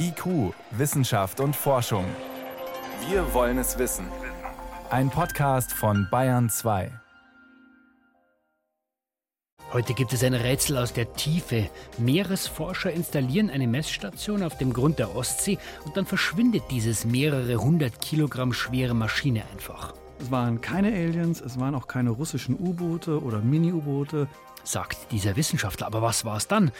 IQ, Wissenschaft und Forschung. Wir wollen es wissen. Ein Podcast von Bayern 2. Heute gibt es ein Rätsel aus der Tiefe. Meeresforscher installieren eine Messstation auf dem Grund der Ostsee und dann verschwindet dieses mehrere hundert Kilogramm schwere Maschine einfach. Es waren keine Aliens, es waren auch keine russischen U-Boote oder Mini-U-Boote. Sagt dieser Wissenschaftler. Aber was war es dann?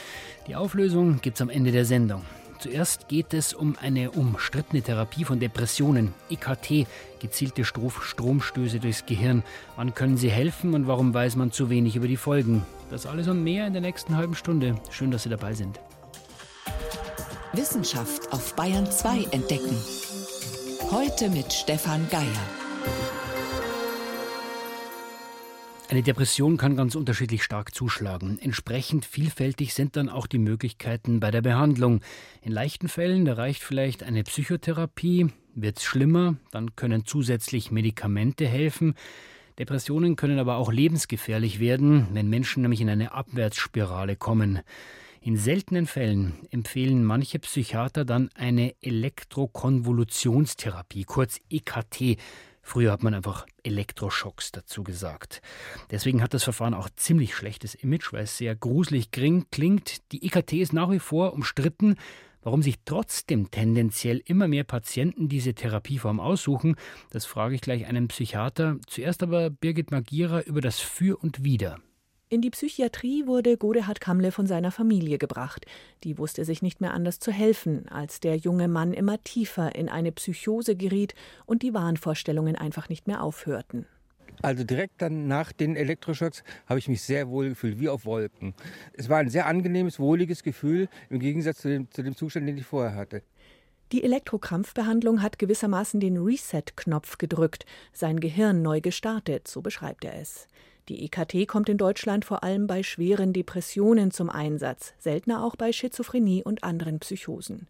Die Auflösung gibt's am Ende der Sendung. Zuerst geht es um eine umstrittene Therapie von Depressionen, EKT, gezielte Stromstöße durchs Gehirn. Wann können sie helfen und warum weiß man zu wenig über die Folgen? Das alles und mehr in der nächsten halben Stunde. Schön, dass Sie dabei sind. Wissenschaft auf Bayern 2 entdecken. Heute mit Stefan Geier. Eine Depression kann ganz unterschiedlich stark zuschlagen. Entsprechend vielfältig sind dann auch die Möglichkeiten bei der Behandlung. In leichten Fällen, da reicht vielleicht eine Psychotherapie. Wird es schlimmer, dann können zusätzlich Medikamente helfen. Depressionen können aber auch lebensgefährlich werden, wenn Menschen nämlich in eine Abwärtsspirale kommen. In seltenen Fällen empfehlen manche Psychiater dann eine Elektrokonvolutionstherapie, kurz EKT, Früher hat man einfach Elektroschocks dazu gesagt. Deswegen hat das Verfahren auch ziemlich schlechtes Image, weil es sehr gruselig klingt. Die EKT ist nach wie vor umstritten. Warum sich trotzdem tendenziell immer mehr Patienten diese Therapieform aussuchen, das frage ich gleich einen Psychiater. Zuerst aber Birgit Magira über das Für und Wider. In die Psychiatrie wurde Godehard Kamle von seiner Familie gebracht. Die wusste sich nicht mehr anders zu helfen, als der junge Mann immer tiefer in eine Psychose geriet und die Wahnvorstellungen einfach nicht mehr aufhörten. Also direkt dann nach den Elektroschocks habe ich mich sehr wohl gefühlt, wie auf Wolken. Es war ein sehr angenehmes, wohliges Gefühl im Gegensatz zu dem, zu dem Zustand, den ich vorher hatte. Die Elektrokrampfbehandlung hat gewissermaßen den Reset-Knopf gedrückt, sein Gehirn neu gestartet, so beschreibt er es. Die EKT kommt in Deutschland vor allem bei schweren Depressionen zum Einsatz, seltener auch bei Schizophrenie und anderen Psychosen.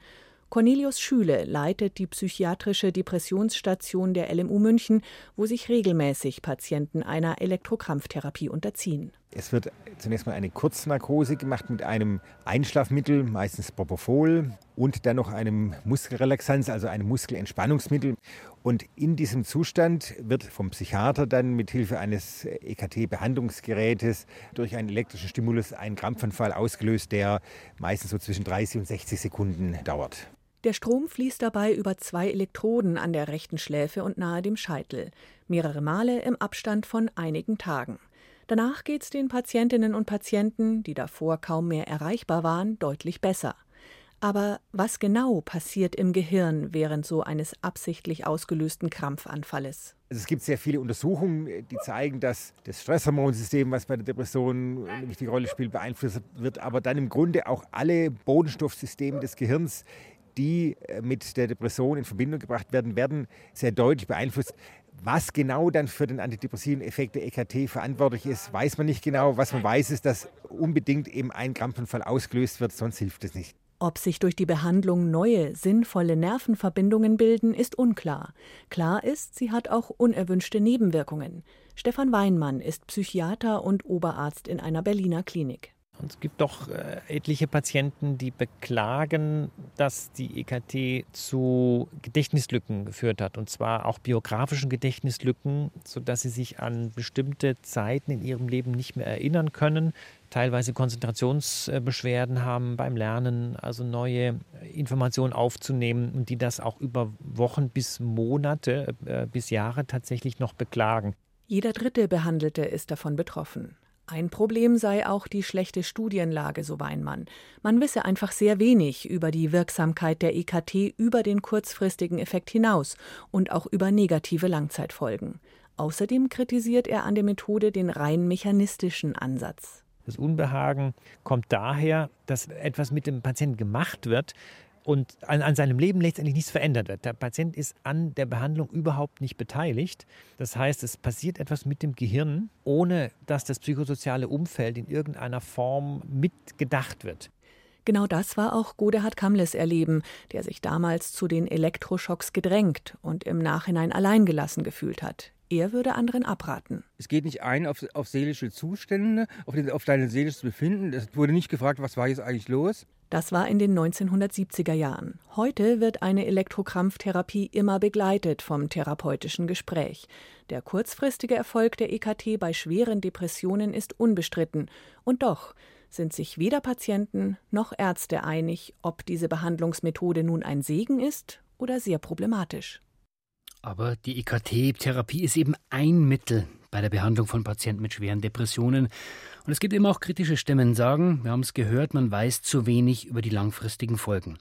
Cornelius Schüle leitet die psychiatrische Depressionsstation der LMU München, wo sich regelmäßig Patienten einer Elektrokrampftherapie unterziehen. Es wird zunächst mal eine Kurznarkose gemacht mit einem Einschlafmittel, meistens Propofol, und dann noch einem Muskelrelaxanz, also einem Muskelentspannungsmittel. Und in diesem Zustand wird vom Psychiater dann mit Hilfe eines EKT-Behandlungsgerätes durch einen elektrischen Stimulus ein Krampfanfall ausgelöst, der meistens so zwischen 30 und 60 Sekunden dauert. Der Strom fließt dabei über zwei Elektroden an der rechten Schläfe und nahe dem Scheitel, mehrere Male im Abstand von einigen Tagen. Danach geht es den Patientinnen und Patienten, die davor kaum mehr erreichbar waren, deutlich besser. Aber was genau passiert im Gehirn während so eines absichtlich ausgelösten Krampfanfalles? Also es gibt sehr viele Untersuchungen, die zeigen, dass das Stresshormonsystem, was bei der Depression eine wichtige Rolle spielt, beeinflusst wird, aber dann im Grunde auch alle Bodenstoffsysteme des Gehirns die äh, mit der Depression in Verbindung gebracht werden, werden sehr deutlich beeinflusst. Was genau dann für den antidepressiven Effekt der EKT verantwortlich ist, weiß man nicht genau. Was man weiß, ist, dass unbedingt eben ein Krampfanfall ausgelöst wird, sonst hilft es nicht. Ob sich durch die Behandlung neue, sinnvolle Nervenverbindungen bilden, ist unklar. Klar ist, sie hat auch unerwünschte Nebenwirkungen. Stefan Weinmann ist Psychiater und Oberarzt in einer Berliner Klinik. Und es gibt doch äh, etliche Patienten, die beklagen, dass die EKT zu Gedächtnislücken geführt hat. Und zwar auch biografischen Gedächtnislücken, sodass sie sich an bestimmte Zeiten in ihrem Leben nicht mehr erinnern können. Teilweise Konzentrationsbeschwerden haben beim Lernen, also neue Informationen aufzunehmen und die das auch über Wochen bis Monate, äh, bis Jahre tatsächlich noch beklagen. Jeder dritte Behandelte ist davon betroffen. Ein Problem sei auch die schlechte Studienlage, so Weinmann. Man wisse einfach sehr wenig über die Wirksamkeit der EKT über den kurzfristigen Effekt hinaus und auch über negative Langzeitfolgen. Außerdem kritisiert er an der Methode den rein mechanistischen Ansatz. Das Unbehagen kommt daher, dass etwas mit dem Patienten gemacht wird, und an, an, seinem Leben letztendlich nichts verändert wird. Der Patient ist an der Behandlung überhaupt nicht beteiligt. Das heißt, es passiert etwas mit dem Gehirn, ohne dass das psychosoziale Umfeld in irgendeiner Form mitgedacht wird. Genau das war auch Godehard Kamles Erleben, der sich damals zu den Elektroschocks gedrängt und im Nachhinein alleingelassen gefühlt hat. Er würde anderen abraten. Es geht nicht ein auf, auf seelische Zustände, auf, den, auf dein seelisches Befinden. Es wurde nicht gefragt, was war jetzt eigentlich los. Das war in den 1970er Jahren. Heute wird eine Elektrokrampftherapie immer begleitet vom therapeutischen Gespräch. Der kurzfristige Erfolg der EKT bei schweren Depressionen ist unbestritten. Und doch sind sich weder Patienten noch Ärzte einig, ob diese Behandlungsmethode nun ein Segen ist oder sehr problematisch. Aber die EKT-Therapie ist eben ein Mittel bei der Behandlung von Patienten mit schweren Depressionen. Und es gibt immer auch kritische Stimmen, sagen, wir haben es gehört, man weiß zu wenig über die langfristigen Folgen.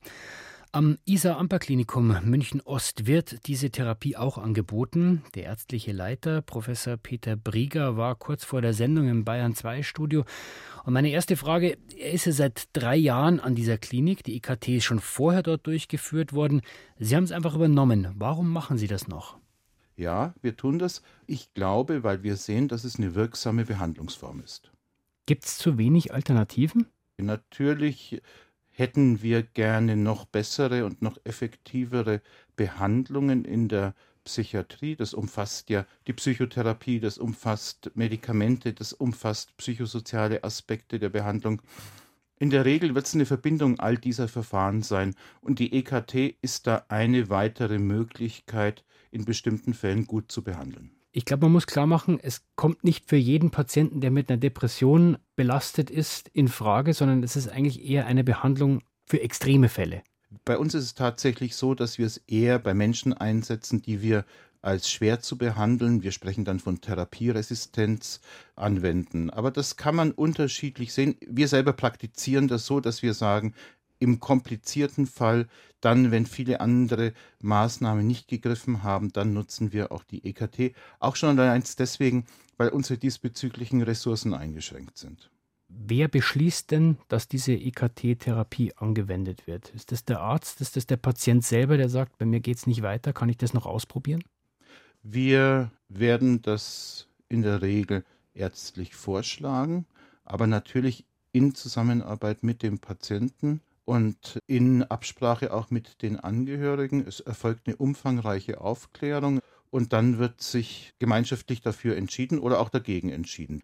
Am Isar-Amper-Klinikum München-Ost wird diese Therapie auch angeboten. Der ärztliche Leiter, Professor Peter Brieger, war kurz vor der Sendung im Bayern 2 Studio. Und meine erste Frage, er ist ja seit drei Jahren an dieser Klinik. Die EKT ist schon vorher dort durchgeführt worden. Sie haben es einfach übernommen. Warum machen Sie das noch? Ja, wir tun das. Ich glaube, weil wir sehen, dass es eine wirksame Behandlungsform ist. Gibt es zu wenig Alternativen? Natürlich hätten wir gerne noch bessere und noch effektivere Behandlungen in der Psychiatrie. Das umfasst ja die Psychotherapie, das umfasst Medikamente, das umfasst psychosoziale Aspekte der Behandlung. In der Regel wird es eine Verbindung all dieser Verfahren sein und die EKT ist da eine weitere Möglichkeit, in bestimmten Fällen gut zu behandeln. Ich glaube, man muss klar machen, es kommt nicht für jeden Patienten, der mit einer Depression belastet ist, in Frage, sondern es ist eigentlich eher eine Behandlung für extreme Fälle. Bei uns ist es tatsächlich so, dass wir es eher bei Menschen einsetzen, die wir als schwer zu behandeln, wir sprechen dann von Therapieresistenz, anwenden. Aber das kann man unterschiedlich sehen. Wir selber praktizieren das so, dass wir sagen, im komplizierten Fall, dann, wenn viele andere Maßnahmen nicht gegriffen haben, dann nutzen wir auch die EKT. Auch schon allein deswegen, weil unsere diesbezüglichen Ressourcen eingeschränkt sind. Wer beschließt denn, dass diese EKT-Therapie angewendet wird? Ist das der Arzt? Ist das der Patient selber, der sagt, bei mir geht es nicht weiter, kann ich das noch ausprobieren? Wir werden das in der Regel ärztlich vorschlagen, aber natürlich in Zusammenarbeit mit dem Patienten und in Absprache auch mit den Angehörigen. Es erfolgt eine umfangreiche Aufklärung und dann wird sich gemeinschaftlich dafür entschieden oder auch dagegen entschieden.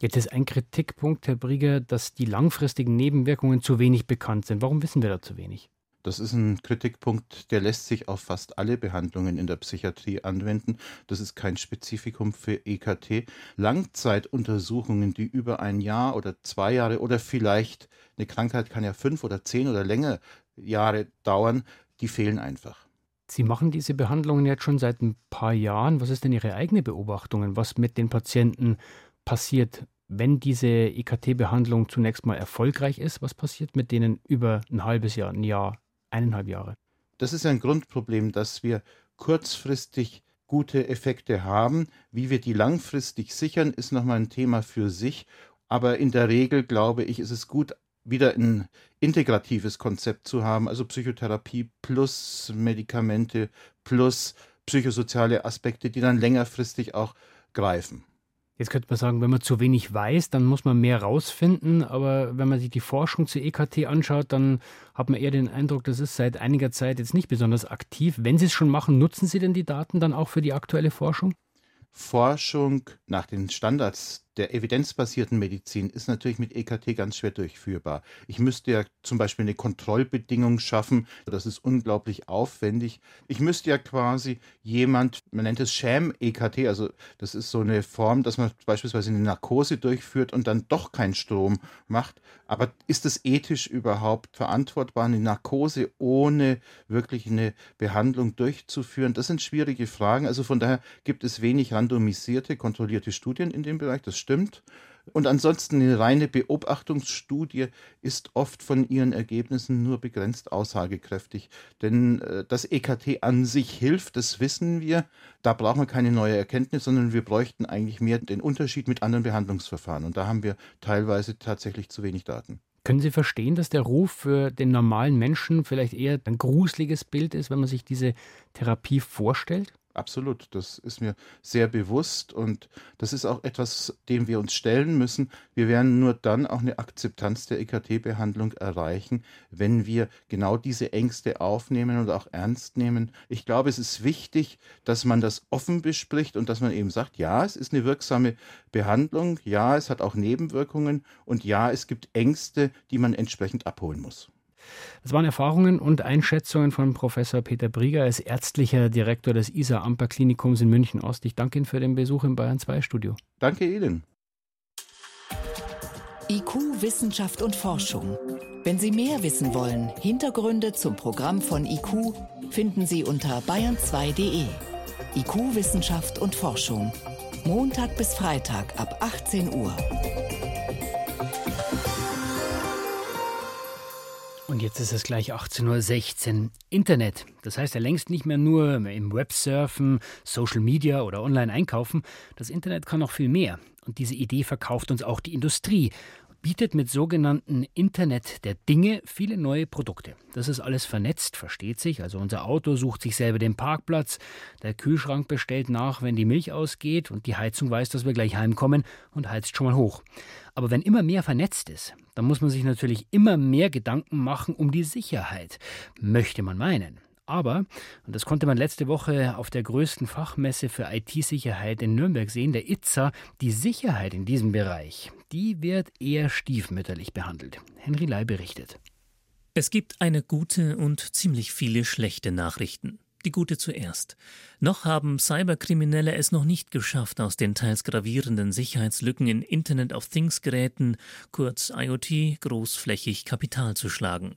Jetzt ist ein Kritikpunkt, Herr Brieger, dass die langfristigen Nebenwirkungen zu wenig bekannt sind. Warum wissen wir da zu wenig? Das ist ein Kritikpunkt, der lässt sich auf fast alle Behandlungen in der Psychiatrie anwenden. Das ist kein Spezifikum für EKT. Langzeituntersuchungen, die über ein Jahr oder zwei Jahre oder vielleicht eine Krankheit kann ja fünf oder zehn oder länger Jahre dauern, die fehlen einfach. Sie machen diese Behandlungen jetzt schon seit ein paar Jahren. Was ist denn Ihre eigene Beobachtung, was mit den Patienten passiert, wenn diese EKT-Behandlung zunächst mal erfolgreich ist? Was passiert mit denen über ein halbes Jahr, ein Jahr, eineinhalb Jahre. Das ist ein Grundproblem, dass wir kurzfristig gute Effekte haben. Wie wir die langfristig sichern, ist nochmal ein Thema für sich. Aber in der Regel, glaube ich, ist es gut, wieder ein integratives Konzept zu haben, also Psychotherapie plus Medikamente plus psychosoziale Aspekte, die dann längerfristig auch greifen. Jetzt könnte man sagen, wenn man zu wenig weiß, dann muss man mehr rausfinden. Aber wenn man sich die Forschung zu EKT anschaut, dann hat man eher den Eindruck, das ist seit einiger Zeit jetzt nicht besonders aktiv. Wenn Sie es schon machen, nutzen Sie denn die Daten dann auch für die aktuelle Forschung? Forschung nach den Standards der evidenzbasierten Medizin ist natürlich mit EKT ganz schwer durchführbar. Ich müsste ja zum Beispiel eine Kontrollbedingung schaffen. Das ist unglaublich aufwendig. Ich müsste ja quasi jemand, man nennt es Sham-EKT, also das ist so eine Form, dass man beispielsweise eine Narkose durchführt und dann doch keinen Strom macht. Aber ist es ethisch überhaupt verantwortbar, eine Narkose ohne wirklich eine Behandlung durchzuführen? Das sind schwierige Fragen. Also von daher gibt es wenig randomisierte, kontrollierte Studien in dem Bereich. Das stimmt. Und ansonsten eine reine Beobachtungsstudie ist oft von ihren Ergebnissen nur begrenzt aussagekräftig. Denn äh, das EKT an sich hilft, das wissen wir. Da brauchen wir keine neue Erkenntnis, sondern wir bräuchten eigentlich mehr den Unterschied mit anderen Behandlungsverfahren. Und da haben wir teilweise tatsächlich zu wenig Daten. Können Sie verstehen, dass der Ruf für den normalen Menschen vielleicht eher ein gruseliges Bild ist, wenn man sich diese Therapie vorstellt? Absolut, das ist mir sehr bewusst und das ist auch etwas, dem wir uns stellen müssen. Wir werden nur dann auch eine Akzeptanz der EKT-Behandlung erreichen, wenn wir genau diese Ängste aufnehmen und auch ernst nehmen. Ich glaube, es ist wichtig, dass man das offen bespricht und dass man eben sagt, ja, es ist eine wirksame Behandlung, ja, es hat auch Nebenwirkungen und ja, es gibt Ängste, die man entsprechend abholen muss. Das waren Erfahrungen und Einschätzungen von Professor Peter Brieger als ärztlicher Direktor des ISA-Amper-Klinikums in München Ost. Ich danke Ihnen für den Besuch im Bayern 2 Studio. Danke Ihnen. IQ, Wissenschaft und Forschung. Wenn Sie mehr wissen wollen, Hintergründe zum Programm von IQ finden Sie unter bayern2.de. IQ, Wissenschaft und Forschung. Montag bis Freitag ab 18 Uhr. Und jetzt ist es gleich 18.16 Uhr. Internet. Das heißt ja längst nicht mehr nur im Web surfen, Social Media oder online einkaufen. Das Internet kann noch viel mehr. Und diese Idee verkauft uns auch die Industrie bietet mit sogenannten Internet der Dinge viele neue Produkte. Das ist alles vernetzt, versteht sich. Also unser Auto sucht sich selber den Parkplatz, der Kühlschrank bestellt nach, wenn die Milch ausgeht und die Heizung weiß, dass wir gleich heimkommen und heizt schon mal hoch. Aber wenn immer mehr vernetzt ist, dann muss man sich natürlich immer mehr Gedanken machen um die Sicherheit, möchte man meinen. Aber, und das konnte man letzte Woche auf der größten Fachmesse für IT-Sicherheit in Nürnberg sehen, der ITSA, die Sicherheit in diesem Bereich, die wird eher stiefmütterlich behandelt. Henry Lai berichtet. Es gibt eine gute und ziemlich viele schlechte Nachrichten. Die gute zuerst. Noch haben Cyberkriminelle es noch nicht geschafft, aus den teils gravierenden Sicherheitslücken in Internet of Things Geräten, kurz IoT, großflächig Kapital zu schlagen.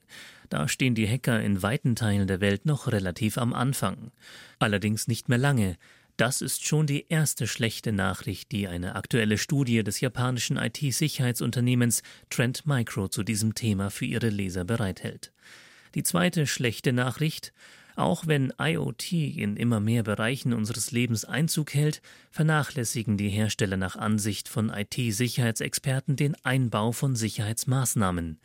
Da stehen die Hacker in weiten Teilen der Welt noch relativ am Anfang. Allerdings nicht mehr lange. Das ist schon die erste schlechte Nachricht, die eine aktuelle Studie des japanischen IT-Sicherheitsunternehmens Trend Micro zu diesem Thema für ihre Leser bereithält. Die zweite schlechte Nachricht auch wenn IoT in immer mehr Bereichen unseres Lebens Einzug hält, vernachlässigen die Hersteller nach Ansicht von IT-Sicherheitsexperten den Einbau von Sicherheitsmaßnahmen.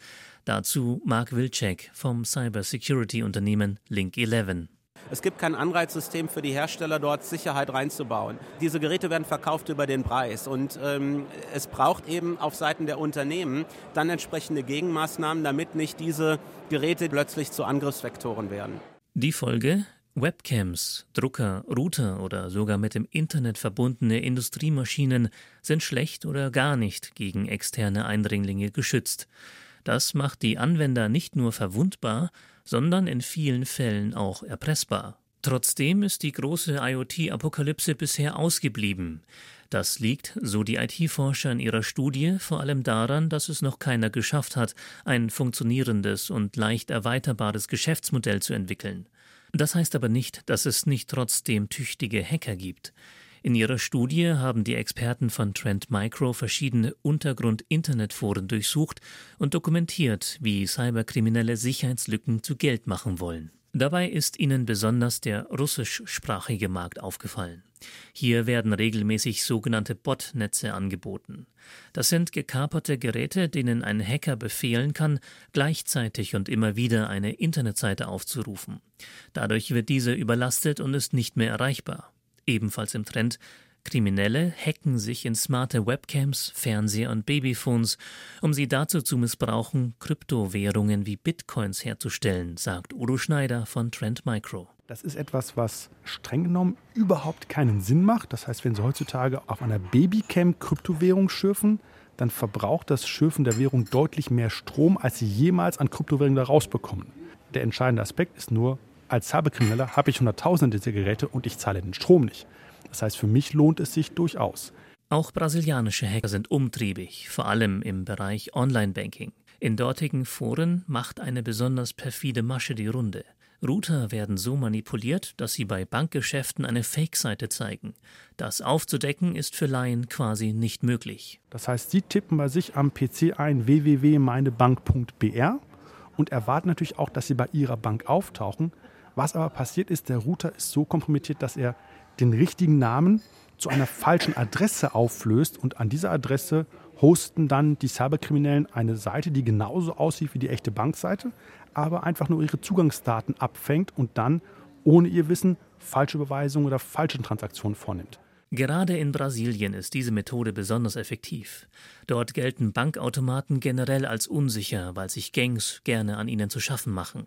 Dazu Mark Wilczek vom Cybersecurity-Unternehmen Link11. Es gibt kein Anreizsystem für die Hersteller, dort Sicherheit reinzubauen. Diese Geräte werden verkauft über den Preis und ähm, es braucht eben auf Seiten der Unternehmen dann entsprechende Gegenmaßnahmen, damit nicht diese Geräte plötzlich zu Angriffsvektoren werden. Die Folge? Webcams, Drucker, Router oder sogar mit dem Internet verbundene Industriemaschinen sind schlecht oder gar nicht gegen externe Eindringlinge geschützt. Das macht die Anwender nicht nur verwundbar, sondern in vielen Fällen auch erpressbar. Trotzdem ist die große IoT-Apokalypse bisher ausgeblieben. Das liegt, so die IT-Forscher in ihrer Studie, vor allem daran, dass es noch keiner geschafft hat, ein funktionierendes und leicht erweiterbares Geschäftsmodell zu entwickeln. Das heißt aber nicht, dass es nicht trotzdem tüchtige Hacker gibt. In ihrer Studie haben die Experten von Trend Micro verschiedene Untergrund-Internetforen durchsucht und dokumentiert, wie Cyberkriminelle Sicherheitslücken zu Geld machen wollen. Dabei ist ihnen besonders der russischsprachige Markt aufgefallen. Hier werden regelmäßig sogenannte Botnetze angeboten. Das sind gekaperte Geräte, denen ein Hacker befehlen kann, gleichzeitig und immer wieder eine Internetseite aufzurufen. Dadurch wird diese überlastet und ist nicht mehr erreichbar. Ebenfalls im Trend Kriminelle hacken sich in smarte Webcams, Fernseher und Babyphones, um sie dazu zu missbrauchen, Kryptowährungen wie Bitcoins herzustellen, sagt Udo Schneider von Trend Micro. Das ist etwas, was streng genommen überhaupt keinen Sinn macht. Das heißt, wenn Sie heutzutage auf einer Babycam Kryptowährung schürfen, dann verbraucht das Schürfen der Währung deutlich mehr Strom, als Sie jemals an Kryptowährungen da rausbekommen. Der entscheidende Aspekt ist nur, als Cyberkrimineller habe ich hunderttausende dieser Geräte und ich zahle den Strom nicht. Das heißt, für mich lohnt es sich durchaus. Auch brasilianische Hacker sind umtriebig, vor allem im Bereich Online-Banking. In dortigen Foren macht eine besonders perfide Masche die Runde. Router werden so manipuliert, dass sie bei Bankgeschäften eine Fake-Seite zeigen. Das aufzudecken ist für Laien quasi nicht möglich. Das heißt, Sie tippen bei sich am PC ein www.meinebank.br und erwarten natürlich auch, dass Sie bei Ihrer Bank auftauchen. Was aber passiert ist, der Router ist so kompromittiert, dass er den richtigen Namen zu einer falschen Adresse auflöst und an dieser Adresse hosten dann die Cyberkriminellen eine Seite, die genauso aussieht wie die echte Bankseite, aber einfach nur ihre Zugangsdaten abfängt und dann ohne ihr Wissen falsche Überweisungen oder falsche Transaktionen vornimmt. Gerade in Brasilien ist diese Methode besonders effektiv. Dort gelten Bankautomaten generell als unsicher, weil sich Gangs gerne an ihnen zu schaffen machen.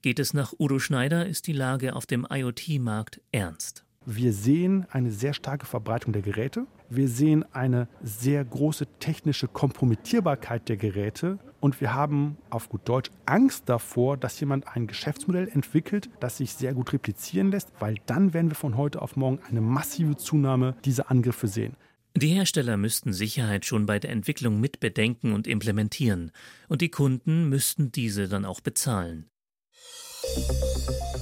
Geht es nach Udo Schneider, ist die Lage auf dem IoT-Markt ernst. Wir sehen eine sehr starke Verbreitung der Geräte. Wir sehen eine sehr große technische Kompromittierbarkeit der Geräte und wir haben auf gut Deutsch Angst davor, dass jemand ein Geschäftsmodell entwickelt, das sich sehr gut replizieren lässt, weil dann werden wir von heute auf morgen eine massive Zunahme dieser Angriffe sehen. Die Hersteller müssten Sicherheit schon bei der Entwicklung mitbedenken und implementieren, und die Kunden müssten diese dann auch bezahlen.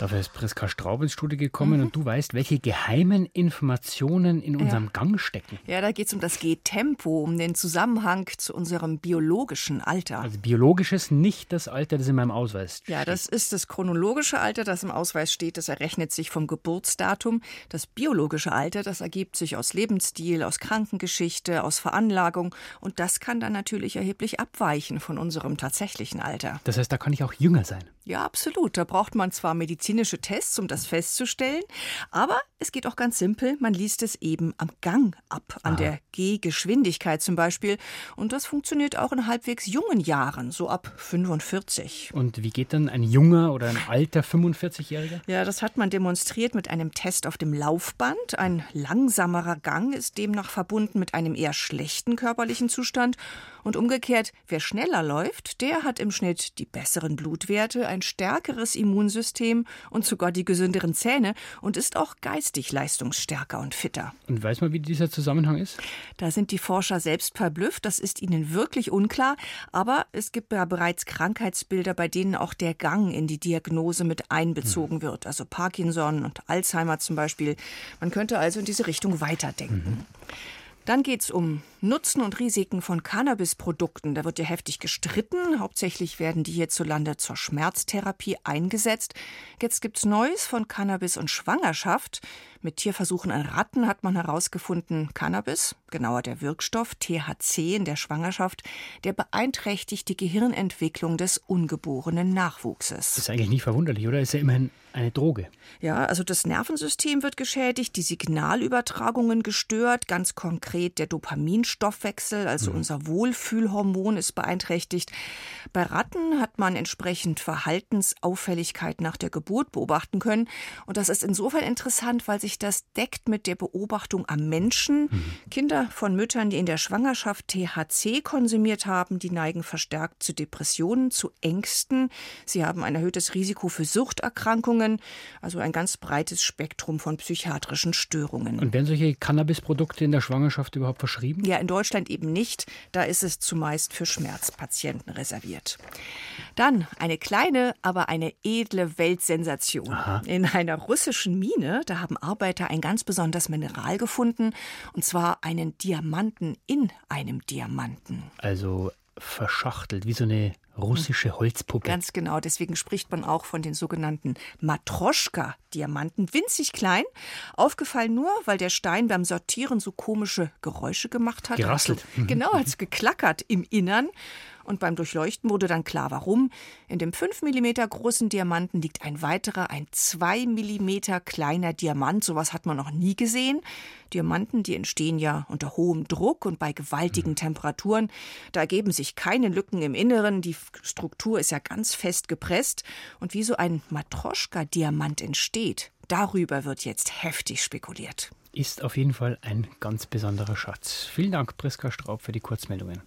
Dafür ist Priska Straub ins Studio gekommen mhm. und du weißt, welche geheimen Informationen in unserem ja. Gang stecken. Ja, da geht es um das G-Tempo, um den Zusammenhang zu unserem biologischen Alter. Also biologisches, nicht das Alter, das in meinem Ausweis steht. Ja, das ist das chronologische Alter, das im Ausweis steht. Das errechnet sich vom Geburtsdatum. Das biologische Alter, das ergibt sich aus Lebensstil, aus Krankengeschichte, aus Veranlagung. Und das kann dann natürlich erheblich abweichen von unserem tatsächlichen Alter. Das heißt, da kann ich auch jünger sein. Ja, absolut. Da braucht man zwar medizinische Tests, um das festzustellen, aber es geht auch ganz simpel. Man liest es eben am Gang ab, an Aha. der Gehgeschwindigkeit zum Beispiel. Und das funktioniert auch in halbwegs jungen Jahren, so ab 45. Und wie geht dann ein junger oder ein alter 45-Jähriger? Ja, das hat man demonstriert mit einem Test auf dem Laufband. Ein langsamerer Gang ist demnach verbunden mit einem eher schlechten körperlichen Zustand. Und umgekehrt, wer schneller läuft, der hat im Schnitt die besseren Blutwerte, ein stärkeres Immunsystem und sogar die gesünderen Zähne und ist auch geistig leistungsstärker und fitter. Und weiß man, wie dieser Zusammenhang ist? Da sind die Forscher selbst verblüfft, das ist ihnen wirklich unklar, aber es gibt ja bereits Krankheitsbilder, bei denen auch der Gang in die Diagnose mit einbezogen mhm. wird, also Parkinson und Alzheimer zum Beispiel. Man könnte also in diese Richtung weiterdenken. Mhm. Dann geht es um Nutzen und Risiken von Cannabisprodukten. Da wird ja heftig gestritten. Hauptsächlich werden die hierzulande zur Schmerztherapie eingesetzt. Jetzt gibt es Neues von Cannabis und Schwangerschaft. Mit Tierversuchen an Ratten hat man herausgefunden, Cannabis, genauer der Wirkstoff THC in der Schwangerschaft, der beeinträchtigt die Gehirnentwicklung des ungeborenen Nachwuchses. Das ist eigentlich nicht verwunderlich, oder? Ist ja immerhin eine Droge. Ja, also das Nervensystem wird geschädigt, die Signalübertragungen gestört, ganz konkret der Dopaminstoffwechsel, also mhm. unser Wohlfühlhormon ist beeinträchtigt. Bei Ratten hat man entsprechend Verhaltensauffälligkeit nach der Geburt beobachten können und das ist insofern interessant, weil sich sich das deckt mit der Beobachtung am Menschen. Mhm. Kinder von Müttern, die in der Schwangerschaft THC konsumiert haben, die neigen verstärkt zu Depressionen, zu Ängsten. Sie haben ein erhöhtes Risiko für Suchterkrankungen, also ein ganz breites Spektrum von psychiatrischen Störungen. Und werden solche Cannabisprodukte in der Schwangerschaft überhaupt verschrieben? Ja, in Deutschland eben nicht. Da ist es zumeist für Schmerzpatienten reserviert. Dann eine kleine, aber eine edle Weltsensation. Aha. In einer russischen Mine, da haben Arbeiter Arbeiter ein ganz besonderes Mineral gefunden, und zwar einen Diamanten in einem Diamanten. Also verschachtelt, wie so eine russische Holzpuppe. Ganz genau, deswegen spricht man auch von den sogenannten Matroschka-Diamanten, winzig klein. Aufgefallen nur, weil der Stein beim Sortieren so komische Geräusche gemacht hat. Gerasselt. Also, genau, als geklackert im Innern. Und beim Durchleuchten wurde dann klar, warum. In dem 5 mm großen Diamanten liegt ein weiterer, ein 2 mm kleiner Diamant. Sowas hat man noch nie gesehen. Diamanten, die entstehen ja unter hohem Druck und bei gewaltigen mhm. Temperaturen. Da ergeben sich keine Lücken im Inneren. Die Struktur ist ja ganz fest gepresst. Und wie so ein Matroschka-Diamant entsteht, darüber wird jetzt heftig spekuliert. Ist auf jeden Fall ein ganz besonderer Schatz. Vielen Dank, Priska Straub, für die Kurzmeldungen.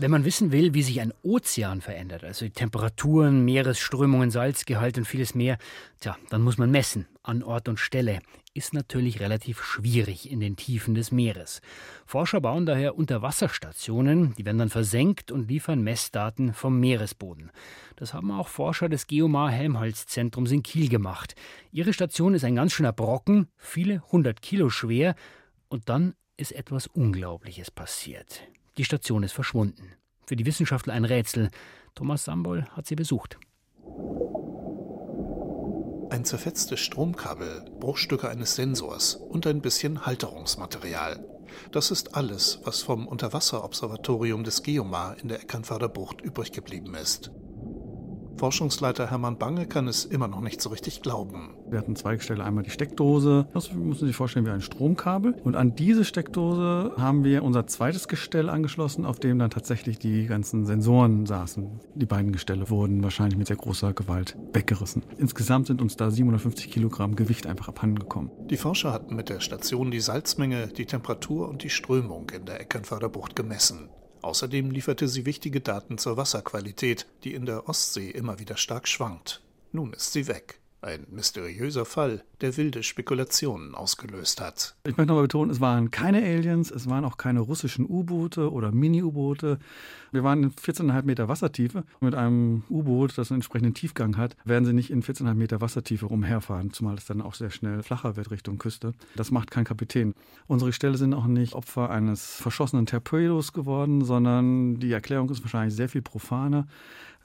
Wenn man wissen will, wie sich ein Ozean verändert, also die Temperaturen, Meeresströmungen, Salzgehalt und vieles mehr, tja, dann muss man messen, an Ort und Stelle. Ist natürlich relativ schwierig in den Tiefen des Meeres. Forscher bauen daher Unterwasserstationen, die werden dann versenkt und liefern Messdaten vom Meeresboden. Das haben auch Forscher des Geomar-Helmholtz-Zentrums in Kiel gemacht. Ihre Station ist ein ganz schöner Brocken, viele hundert Kilo schwer, und dann ist etwas Unglaubliches passiert. Die Station ist verschwunden. Für die Wissenschaftler ein Rätsel. Thomas Sambol hat sie besucht. Ein zerfetztes Stromkabel, Bruchstücke eines Sensors und ein bisschen Halterungsmaterial. Das ist alles, was vom Unterwasserobservatorium des Geomar in der Eckernförder Bucht übrig geblieben ist. Forschungsleiter Hermann Bange kann es immer noch nicht so richtig glauben. Wir hatten zwei Gestelle, einmal die Steckdose, das müssen Sie sich vorstellen wie ein Stromkabel. Und an diese Steckdose haben wir unser zweites Gestell angeschlossen, auf dem dann tatsächlich die ganzen Sensoren saßen. Die beiden Gestelle wurden wahrscheinlich mit sehr großer Gewalt weggerissen. Insgesamt sind uns da 750 Kilogramm Gewicht einfach abhanden gekommen. Die Forscher hatten mit der Station die Salzmenge, die Temperatur und die Strömung in der Eckernförder gemessen. Außerdem lieferte sie wichtige Daten zur Wasserqualität, die in der Ostsee immer wieder stark schwankt. Nun ist sie weg. Ein mysteriöser Fall, der wilde Spekulationen ausgelöst hat. Ich möchte nochmal betonen, es waren keine Aliens, es waren auch keine russischen U-Boote oder Mini-U-Boote. Wir waren in 14,5 Meter Wassertiefe. Mit einem U-Boot, das einen entsprechenden Tiefgang hat, werden sie nicht in 14,5 Meter Wassertiefe rumherfahren, zumal es dann auch sehr schnell flacher wird Richtung Küste. Das macht kein Kapitän. Unsere Ställe sind auch nicht Opfer eines verschossenen Torpedos geworden, sondern die Erklärung ist wahrscheinlich sehr viel profaner.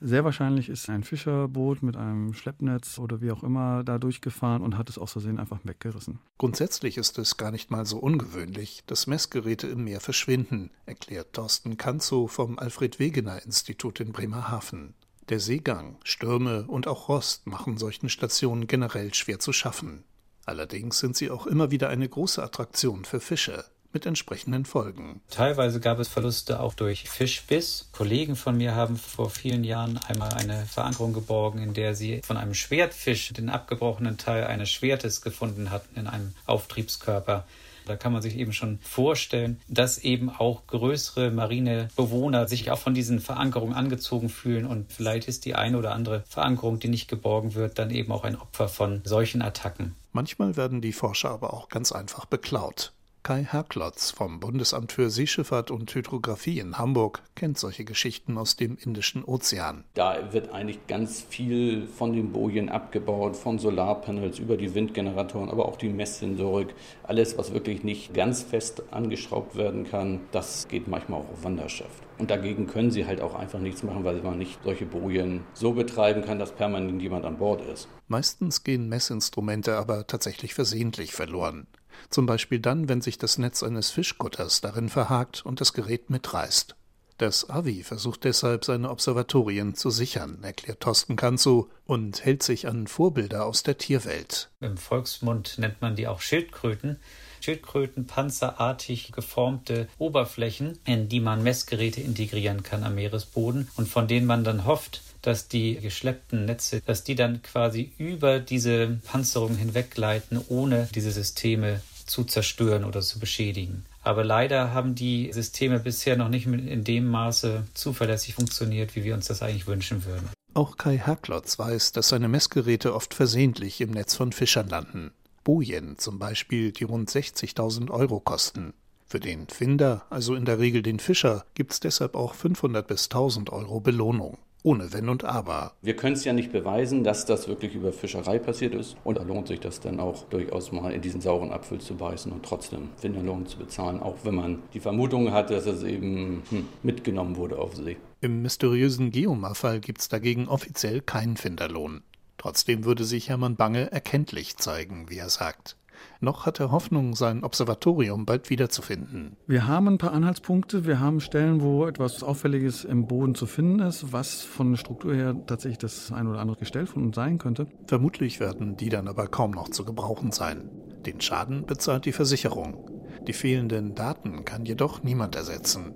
Sehr wahrscheinlich ist ein Fischerboot mit einem Schleppnetz oder wie auch immer da durchgefahren und hat es aus Versehen einfach weggerissen. Grundsätzlich ist es gar nicht mal so ungewöhnlich, dass Messgeräte im Meer verschwinden, erklärt Thorsten Kanzow vom Alfred Wegener Institut in Bremerhaven. Der Seegang, Stürme und auch Rost machen solchen Stationen generell schwer zu schaffen. Allerdings sind sie auch immer wieder eine große Attraktion für Fischer mit entsprechenden Folgen. Teilweise gab es Verluste auch durch Fischbiss. Kollegen von mir haben vor vielen Jahren einmal eine Verankerung geborgen, in der sie von einem Schwertfisch den abgebrochenen Teil eines Schwertes gefunden hatten in einem Auftriebskörper. Da kann man sich eben schon vorstellen, dass eben auch größere Marinebewohner sich auch von diesen Verankerungen angezogen fühlen und vielleicht ist die eine oder andere Verankerung, die nicht geborgen wird, dann eben auch ein Opfer von solchen Attacken. Manchmal werden die Forscher aber auch ganz einfach beklaut. Kai Herklotz vom Bundesamt für Seeschifffahrt und Hydrographie in Hamburg kennt solche Geschichten aus dem Indischen Ozean. Da wird eigentlich ganz viel von den Bojen abgebaut, von Solarpanels über die Windgeneratoren, aber auch die Messsensorik. Alles, was wirklich nicht ganz fest angeschraubt werden kann, das geht manchmal auch auf Wanderschaft. Und dagegen können sie halt auch einfach nichts machen, weil man nicht solche Bojen so betreiben kann, dass permanent jemand an Bord ist. Meistens gehen Messinstrumente aber tatsächlich versehentlich verloren. Zum Beispiel dann, wenn sich das Netz eines Fischkutters darin verhakt und das Gerät mitreißt. Das AVI versucht deshalb, seine Observatorien zu sichern, erklärt Thorsten Kanzow und hält sich an Vorbilder aus der Tierwelt. Im Volksmund nennt man die auch Schildkröten. Schildkröten panzerartig geformte Oberflächen, in die man Messgeräte integrieren kann am Meeresboden und von denen man dann hofft, dass die geschleppten Netze, dass die dann quasi über diese Panzerung hinweggleiten, ohne diese Systeme zu zerstören oder zu beschädigen. Aber leider haben die Systeme bisher noch nicht in dem Maße zuverlässig funktioniert, wie wir uns das eigentlich wünschen würden. Auch Kai Herklotz weiß, dass seine Messgeräte oft versehentlich im Netz von Fischern landen. Bojen zum Beispiel, die rund 60.000 Euro kosten. Für den Finder, also in der Regel den Fischer, gibt es deshalb auch 500 bis 1000 Euro Belohnung ohne Wenn und Aber. Wir können es ja nicht beweisen, dass das wirklich über Fischerei passiert ist. Und da lohnt sich das dann auch durchaus mal in diesen sauren Apfel zu beißen und trotzdem Finderlohn zu bezahlen, auch wenn man die Vermutung hat, dass es eben hm, mitgenommen wurde auf See. Im mysteriösen Geomar-Fall gibt es dagegen offiziell keinen Finderlohn. Trotzdem würde sich Hermann Bange erkenntlich zeigen, wie er sagt. Noch hat er Hoffnung, sein Observatorium bald wiederzufinden. Wir haben ein paar Anhaltspunkte. Wir haben Stellen, wo etwas Auffälliges im Boden zu finden ist, was von der Struktur her tatsächlich das ein oder andere Gestell von uns sein könnte. Vermutlich werden die dann aber kaum noch zu gebrauchen sein. Den Schaden bezahlt die Versicherung. Die fehlenden Daten kann jedoch niemand ersetzen.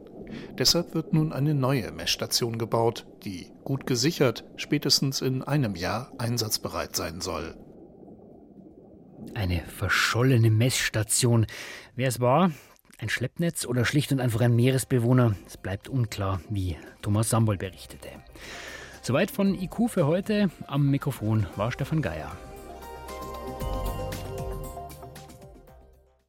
Deshalb wird nun eine neue Messstation gebaut, die gut gesichert spätestens in einem Jahr einsatzbereit sein soll. Eine verschollene Messstation. Wer es war? Ein Schleppnetz oder schlicht und einfach ein Meeresbewohner? Es bleibt unklar, wie Thomas Sambol berichtete. Soweit von IQ für heute. Am Mikrofon war Stefan Geier.